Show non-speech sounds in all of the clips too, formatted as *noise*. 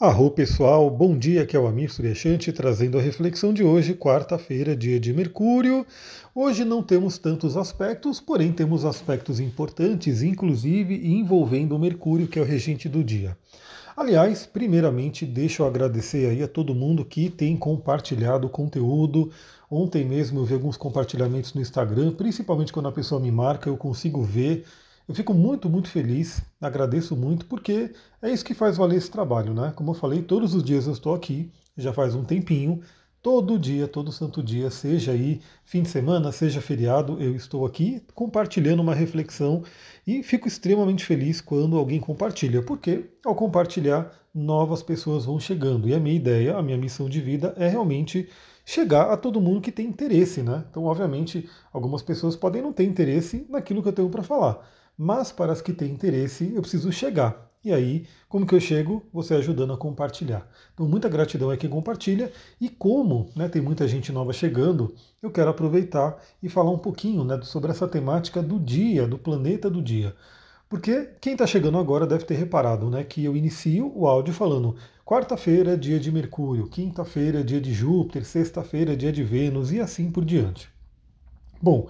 Arro pessoal, bom dia, aqui é o Amir Suryashanti trazendo a reflexão de hoje, quarta-feira, dia de Mercúrio. Hoje não temos tantos aspectos, porém temos aspectos importantes, inclusive envolvendo o Mercúrio, que é o regente do dia. Aliás, primeiramente, deixa eu agradecer aí a todo mundo que tem compartilhado o conteúdo. Ontem mesmo eu vi alguns compartilhamentos no Instagram, principalmente quando a pessoa me marca, eu consigo ver eu fico muito, muito feliz, agradeço muito, porque é isso que faz valer esse trabalho, né? Como eu falei, todos os dias eu estou aqui, já faz um tempinho, todo dia, todo santo dia, seja aí fim de semana, seja feriado, eu estou aqui compartilhando uma reflexão e fico extremamente feliz quando alguém compartilha, porque ao compartilhar, novas pessoas vão chegando. E a minha ideia, a minha missão de vida é realmente chegar a todo mundo que tem interesse, né? Então, obviamente, algumas pessoas podem não ter interesse naquilo que eu tenho para falar mas para as que têm interesse eu preciso chegar. E aí, como que eu chego? Você ajudando a compartilhar. Então, muita gratidão a quem compartilha. E como né, tem muita gente nova chegando, eu quero aproveitar e falar um pouquinho né, sobre essa temática do dia, do planeta do dia. Porque quem está chegando agora deve ter reparado né, que eu inicio o áudio falando quarta-feira é dia de Mercúrio, quinta-feira é dia de Júpiter, sexta-feira é dia de Vênus e assim por diante. Bom,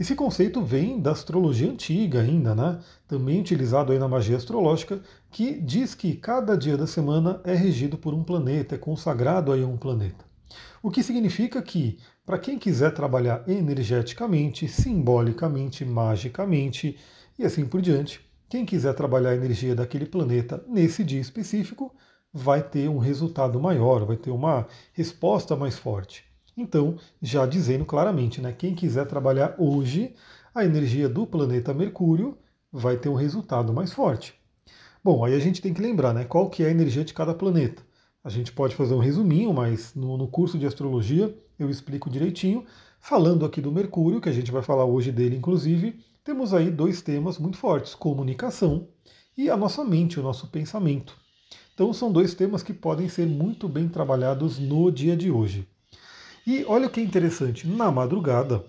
esse conceito vem da astrologia antiga ainda, né? Também utilizado aí na magia astrológica, que diz que cada dia da semana é regido por um planeta, é consagrado aí a um planeta. O que significa que, para quem quiser trabalhar energeticamente, simbolicamente, magicamente e assim por diante, quem quiser trabalhar a energia daquele planeta nesse dia específico, vai ter um resultado maior, vai ter uma resposta mais forte. Então, já dizendo claramente, né, quem quiser trabalhar hoje, a energia do planeta Mercúrio vai ter um resultado mais forte. Bom, aí a gente tem que lembrar né, qual que é a energia de cada planeta. A gente pode fazer um resuminho, mas no, no curso de astrologia eu explico direitinho. Falando aqui do Mercúrio, que a gente vai falar hoje dele, inclusive, temos aí dois temas muito fortes: comunicação e a nossa mente, o nosso pensamento. Então, são dois temas que podem ser muito bem trabalhados no dia de hoje. E olha o que é interessante, na madrugada,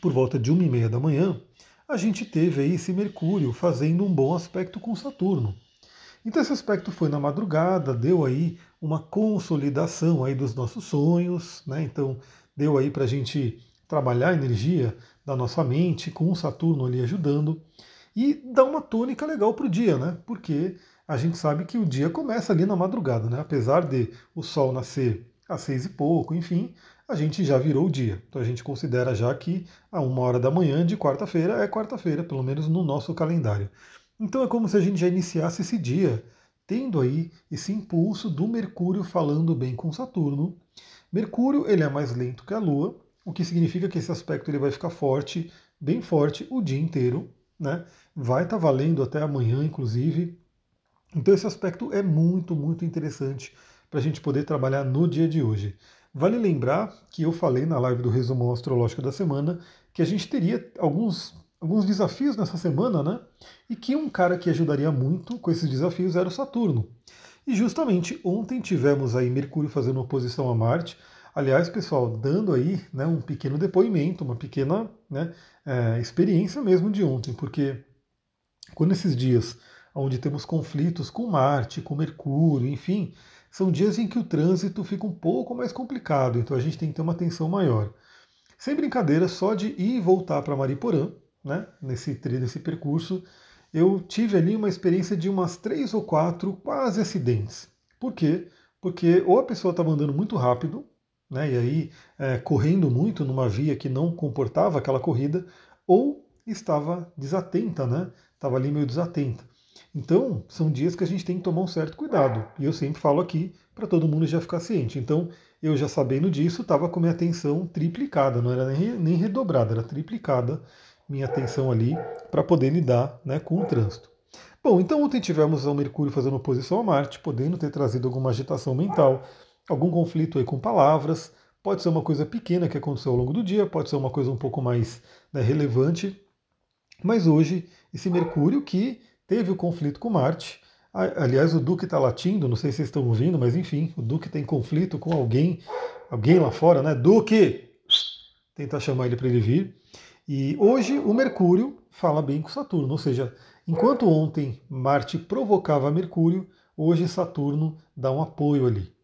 por volta de uma e meia da manhã, a gente teve aí esse Mercúrio fazendo um bom aspecto com Saturno. Então esse aspecto foi na madrugada, deu aí uma consolidação aí dos nossos sonhos, né? Então deu aí para a gente trabalhar a energia da nossa mente com o Saturno ali ajudando e dá uma tônica legal para o dia, né? Porque a gente sabe que o dia começa ali na madrugada, né? Apesar de o Sol nascer às seis e pouco, enfim, a gente já virou o dia. Então a gente considera já que a uma hora da manhã de quarta-feira é quarta-feira, pelo menos no nosso calendário. Então é como se a gente já iniciasse esse dia tendo aí esse impulso do Mercúrio falando bem com Saturno. Mercúrio ele é mais lento que a Lua, o que significa que esse aspecto ele vai ficar forte, bem forte o dia inteiro, né? Vai estar tá valendo até amanhã, inclusive. Então esse aspecto é muito, muito interessante para a gente poder trabalhar no dia de hoje. Vale lembrar que eu falei na live do resumo astrológico da semana que a gente teria alguns, alguns desafios nessa semana, né? E que um cara que ajudaria muito com esses desafios era o Saturno. E justamente ontem tivemos aí Mercúrio fazendo oposição a Marte. Aliás, pessoal, dando aí né, um pequeno depoimento, uma pequena né, é, experiência mesmo de ontem, porque quando esses dias onde temos conflitos com Marte, com Mercúrio, enfim, são dias em que o trânsito fica um pouco mais complicado, então a gente tem que ter uma atenção maior. Sem brincadeira, só de ir e voltar para Mariporã, né, nesse, nesse percurso, eu tive ali uma experiência de umas três ou quatro quase acidentes. Por quê? Porque ou a pessoa estava andando muito rápido, né, e aí é, correndo muito numa via que não comportava aquela corrida, ou estava desatenta, né? Estava ali meio desatenta. Então, são dias que a gente tem que tomar um certo cuidado. E eu sempre falo aqui para todo mundo já ficar ciente. Então, eu já sabendo disso, estava com minha atenção triplicada, não era nem, redobrada, era triplicada minha atenção ali para poder lidar né, com o trânsito. Bom, então ontem tivemos o Mercúrio fazendo oposição a Marte, podendo ter trazido alguma agitação mental, algum conflito aí com palavras. Pode ser uma coisa pequena que aconteceu ao longo do dia, pode ser uma coisa um pouco mais né, relevante. Mas hoje, esse Mercúrio que teve o conflito com Marte. Aliás, o Duque está latindo, não sei se vocês estão ouvindo, mas enfim, o Duque tem conflito com alguém, alguém lá fora, né? Duque! Tentar chamar ele para ele vir. E hoje o Mercúrio fala bem com Saturno, ou seja, enquanto ontem Marte provocava Mercúrio, hoje Saturno dá um apoio ali.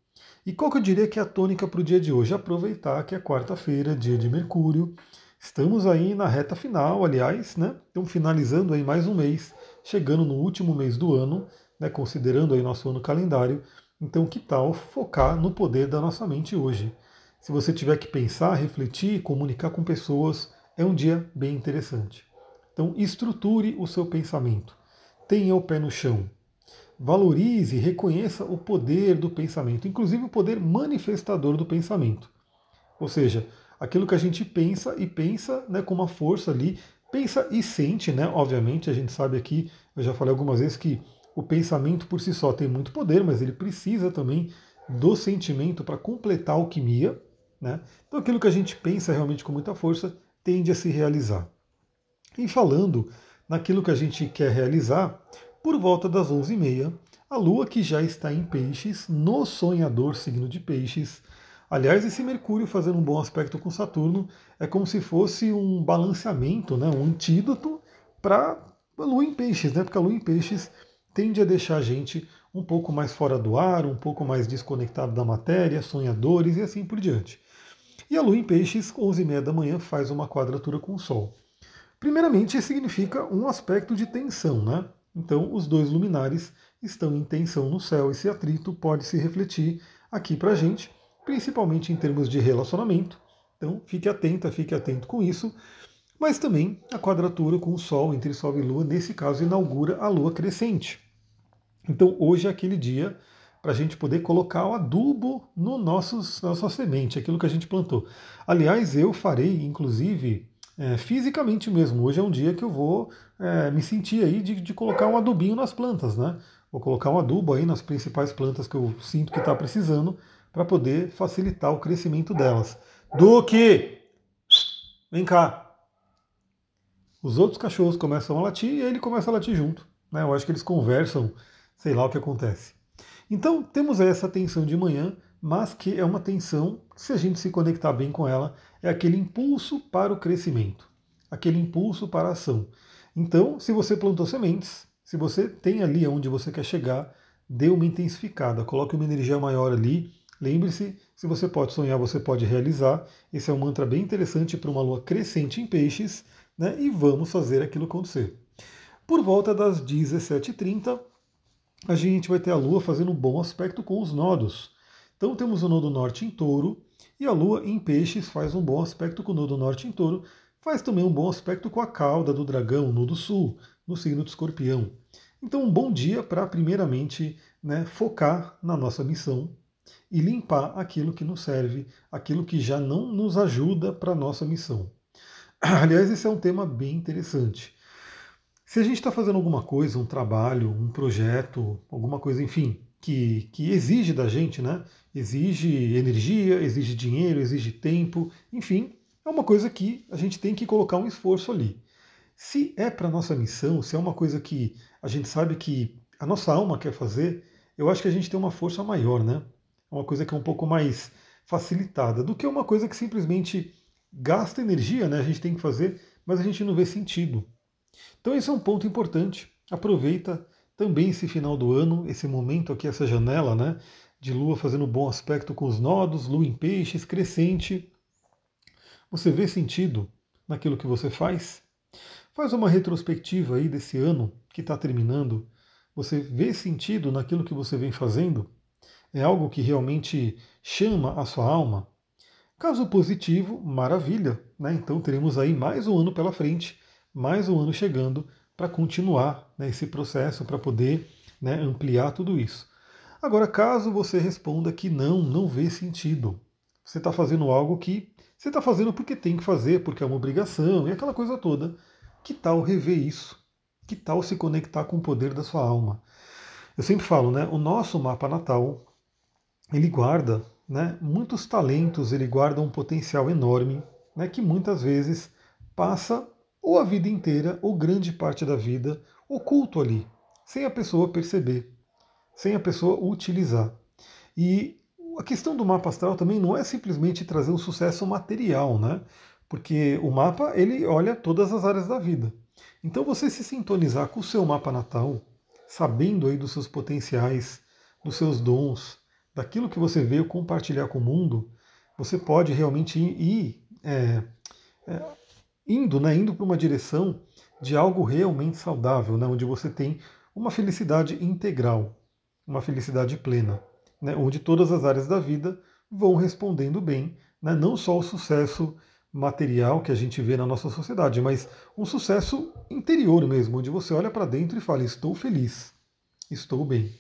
E qual que eu diria que é a tônica para o dia de hoje? Aproveitar que é quarta-feira, dia de Mercúrio. Estamos aí na reta final, aliás, né? Estamos finalizando aí mais um mês, chegando no último mês do ano, né? considerando aí nosso ano calendário. Então, que tal focar no poder da nossa mente hoje? Se você tiver que pensar, refletir, comunicar com pessoas, é um dia bem interessante. Então, estruture o seu pensamento. Tenha o pé no chão. Valorize, reconheça o poder do pensamento, inclusive o poder manifestador do pensamento. Ou seja, aquilo que a gente pensa e pensa né, com uma força ali, pensa e sente, né? Obviamente, a gente sabe aqui, eu já falei algumas vezes que o pensamento por si só tem muito poder, mas ele precisa também do sentimento para completar a alquimia. Né? Então aquilo que a gente pensa realmente com muita força tende a se realizar. E falando naquilo que a gente quer realizar, por volta das 11h30, a Lua que já está em Peixes, no sonhador signo de Peixes. Aliás, esse Mercúrio fazendo um bom aspecto com Saturno é como se fosse um balanceamento, né, um antídoto para a Lua em Peixes, né, porque a Lua em Peixes tende a deixar a gente um pouco mais fora do ar, um pouco mais desconectado da matéria, sonhadores e assim por diante. E a Lua em Peixes, 11h30 da manhã, faz uma quadratura com o Sol. Primeiramente, significa um aspecto de tensão, né? Então, os dois luminares estão em tensão no céu. Esse atrito pode se refletir aqui para a gente, principalmente em termos de relacionamento. Então, fique atenta, fique atento com isso. Mas também a quadratura com o Sol, entre Sol e Lua, nesse caso, inaugura a Lua crescente. Então, hoje é aquele dia para a gente poder colocar o adubo no nossos, na nossa semente, aquilo que a gente plantou. Aliás, eu farei, inclusive, é, fisicamente mesmo. Hoje é um dia que eu vou é, me sentir aí de, de, colocar um adubinho nas plantas, né? Vou colocar um adubo aí nas principais plantas que eu sinto que está precisando para poder facilitar o crescimento delas. Duque! Vem cá! Os outros cachorros começam a latir e ele começa a latir junto. Né? Eu acho que eles conversam, sei lá o que acontece. Então temos essa tensão de manhã, mas que é uma tensão, se a gente se conectar bem com ela, é aquele impulso para o crescimento, aquele impulso para a ação. Então, se você plantou sementes, se você tem ali onde você quer chegar, dê uma intensificada, coloque uma energia maior ali. Lembre-se, se você pode sonhar, você pode realizar. Esse é um mantra bem interessante para uma lua crescente em peixes, né? E vamos fazer aquilo acontecer. Por volta das 17h30, a gente vai ter a lua fazendo um bom aspecto com os nodos. Então temos o nodo norte em touro, e a Lua em peixes faz um bom aspecto com o nodo norte em touro, faz também um bom aspecto com a cauda do dragão no do sul, no signo de escorpião. Então, um bom dia para, primeiramente, né, focar na nossa missão e limpar aquilo que nos serve, aquilo que já não nos ajuda para a nossa missão. *clears throat* Aliás, esse é um tema bem interessante. Se a gente está fazendo alguma coisa, um trabalho, um projeto, alguma coisa, enfim, que, que exige da gente, né? Exige energia, exige dinheiro, exige tempo, enfim, é uma coisa que a gente tem que colocar um esforço ali. Se é para nossa missão, se é uma coisa que a gente sabe que a nossa alma quer fazer, eu acho que a gente tem uma força maior, né? É uma coisa que é um pouco mais facilitada do que uma coisa que simplesmente gasta energia, né? A gente tem que fazer, mas a gente não vê sentido. Então esse é um ponto importante. Aproveita também esse final do ano, esse momento aqui, essa janela, né, de Lua fazendo bom aspecto com os nodos, Lua em peixes, crescente. Você vê sentido naquilo que você faz? Faz uma retrospectiva aí desse ano que está terminando. Você vê sentido naquilo que você vem fazendo? É algo que realmente chama a sua alma? Caso positivo, maravilha, né? Então teremos aí mais um ano pela frente, mais um ano chegando para continuar né, esse processo, para poder né, ampliar tudo isso. Agora, caso você responda que não, não vê sentido, você está fazendo algo que você está fazendo porque tem que fazer, porque é uma obrigação e aquela coisa toda, que tal rever isso? Que tal se conectar com o poder da sua alma? Eu sempre falo, né? O nosso mapa natal ele guarda né, muitos talentos, ele guarda um potencial enorme, né, que muitas vezes passa ou a vida inteira, ou grande parte da vida, oculto ali, sem a pessoa perceber, sem a pessoa utilizar. E a questão do mapa astral também não é simplesmente trazer um sucesso material, né? Porque o mapa ele olha todas as áreas da vida. Então você se sintonizar com o seu mapa natal, sabendo aí dos seus potenciais, dos seus dons, daquilo que você veio compartilhar com o mundo, você pode realmente ir é, é, indo, né, indo para uma direção de algo realmente saudável, né, onde você tem uma felicidade integral, uma felicidade plena, né, onde todas as áreas da vida vão respondendo bem, né, não só o sucesso material que a gente vê na nossa sociedade, mas um sucesso interior mesmo, onde você olha para dentro e fala: estou feliz, estou bem.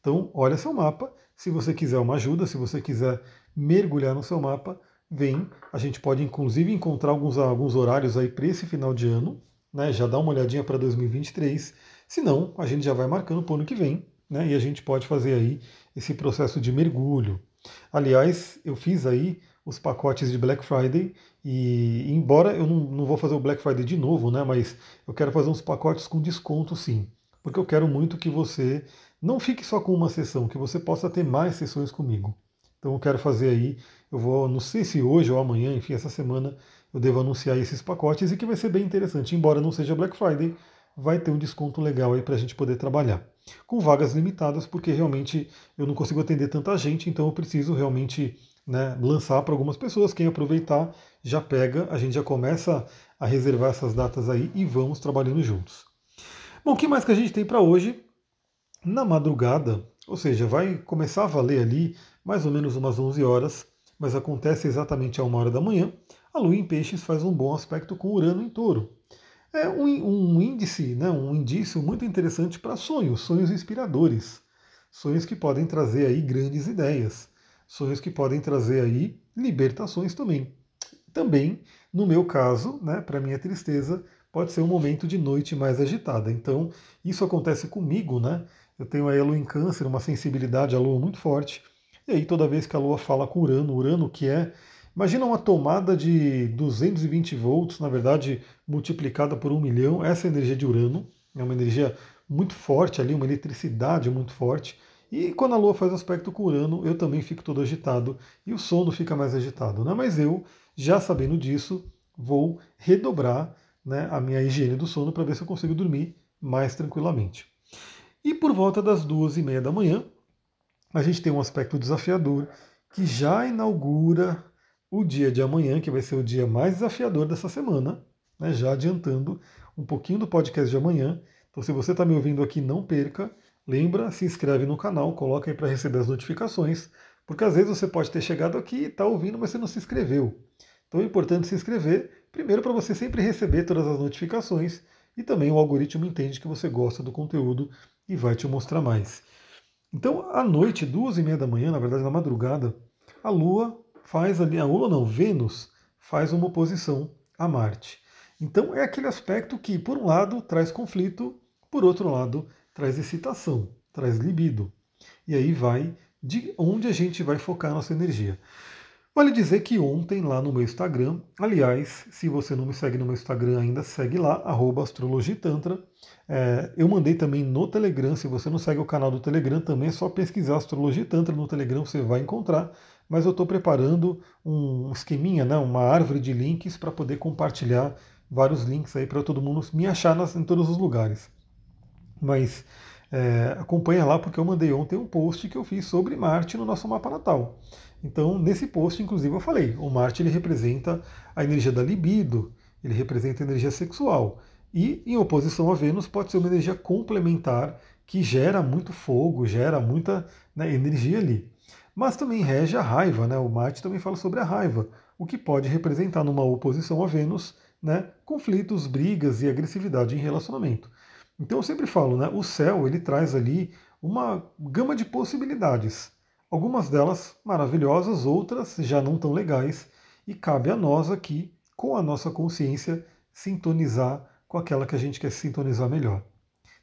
Então, olha seu mapa. Se você quiser uma ajuda, se você quiser mergulhar no seu mapa, vem. A gente pode inclusive encontrar alguns, alguns horários aí para esse final de ano, né? Já dá uma olhadinha para 2023. Se não, a gente já vai marcando para o ano que vem, né? E a gente pode fazer aí esse processo de mergulho. Aliás, eu fiz aí os pacotes de Black Friday e embora eu não, não vou fazer o Black Friday de novo, né? Mas eu quero fazer uns pacotes com desconto sim, porque eu quero muito que você não fique só com uma sessão, que você possa ter mais sessões comigo. Então eu quero fazer aí, eu vou, não sei se hoje ou amanhã, enfim, essa semana eu devo anunciar esses pacotes e que vai ser bem interessante. Embora não seja Black Friday, vai ter um desconto legal aí para a gente poder trabalhar. Com vagas limitadas, porque realmente eu não consigo atender tanta gente, então eu preciso realmente né, lançar para algumas pessoas. Quem aproveitar já pega, a gente já começa a reservar essas datas aí e vamos trabalhando juntos. Bom, o que mais que a gente tem para hoje? Na madrugada, ou seja, vai começar a valer ali mais ou menos umas 11 horas, mas acontece exatamente a uma hora da manhã. A Lua em Peixes faz um bom aspecto com Urano em Touro. É um, um índice, né, um indício muito interessante para sonhos, sonhos inspiradores, sonhos que podem trazer aí grandes ideias, sonhos que podem trazer aí libertações também. Também, no meu caso, né, para minha tristeza, pode ser um momento de noite mais agitada. Então, isso acontece comigo, né? Eu tenho a lua em câncer, uma sensibilidade à lua muito forte. E aí, toda vez que a lua fala com Urano, Urano que é. Imagina uma tomada de 220 volts, na verdade, multiplicada por um milhão. Essa é a energia de Urano. É uma energia muito forte ali, uma eletricidade muito forte. E quando a Lua faz aspecto com Urano, eu também fico todo agitado e o sono fica mais agitado. Né? Mas eu, já sabendo disso, vou redobrar né, a minha higiene do sono para ver se eu consigo dormir mais tranquilamente. E por volta das duas e meia da manhã, a gente tem um aspecto desafiador que já inaugura o dia de amanhã, que vai ser o dia mais desafiador dessa semana, né, já adiantando um pouquinho do podcast de amanhã. Então, se você está me ouvindo aqui, não perca. Lembra, se inscreve no canal, coloca aí para receber as notificações, porque às vezes você pode ter chegado aqui e está ouvindo, mas você não se inscreveu. Então é importante se inscrever, primeiro para você sempre receber todas as notificações e também o algoritmo entende que você gosta do conteúdo e vai te mostrar mais. Então, à noite, duas e meia da manhã, na verdade na madrugada, a Lua faz ali, a Lua não, Vênus faz uma oposição a Marte. Então é aquele aspecto que, por um lado, traz conflito, por outro lado, traz excitação, traz libido. E aí vai de onde a gente vai focar nossa energia. Vale dizer que ontem lá no meu Instagram, aliás, se você não me segue no meu Instagram ainda, segue lá, astrologitantra. É, eu mandei também no Telegram, se você não segue o canal do Telegram, também é só pesquisar Astrologia Tantra no Telegram, você vai encontrar. Mas eu estou preparando um esqueminha, né, uma árvore de links para poder compartilhar vários links aí para todo mundo me achar nas, em todos os lugares. Mas é, acompanha lá porque eu mandei ontem um post que eu fiz sobre Marte no nosso mapa natal. Então, nesse post, inclusive, eu falei, o Marte ele representa a energia da libido, ele representa a energia sexual. E em oposição a Vênus pode ser uma energia complementar que gera muito fogo, gera muita né, energia ali. Mas também rege a raiva, né? O Marte também fala sobre a raiva, o que pode representar numa oposição a Vênus, né, conflitos, brigas e agressividade em relacionamento. Então eu sempre falo, né, o céu ele traz ali uma gama de possibilidades. Algumas delas maravilhosas, outras já não tão legais, e cabe a nós aqui, com a nossa consciência, sintonizar com aquela que a gente quer sintonizar melhor.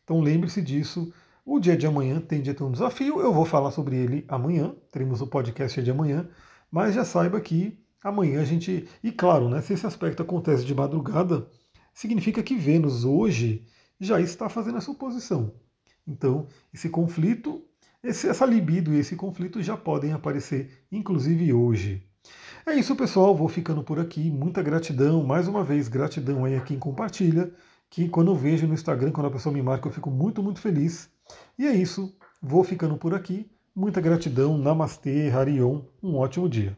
Então lembre-se disso. O dia de amanhã tende a ter um desafio, eu vou falar sobre ele amanhã, teremos o podcast de amanhã, mas já saiba que amanhã a gente. E claro, né, se esse aspecto acontece de madrugada, significa que Vênus hoje já está fazendo essa oposição. Então, esse conflito, esse, essa libido e esse conflito já podem aparecer, inclusive hoje. É isso, pessoal. Vou ficando por aqui. Muita gratidão. Mais uma vez, gratidão aí a quem compartilha. Que quando eu vejo no Instagram, quando a pessoa me marca, eu fico muito, muito feliz. E é isso, vou ficando por aqui. Muita gratidão, Namastê, Harion, um ótimo dia.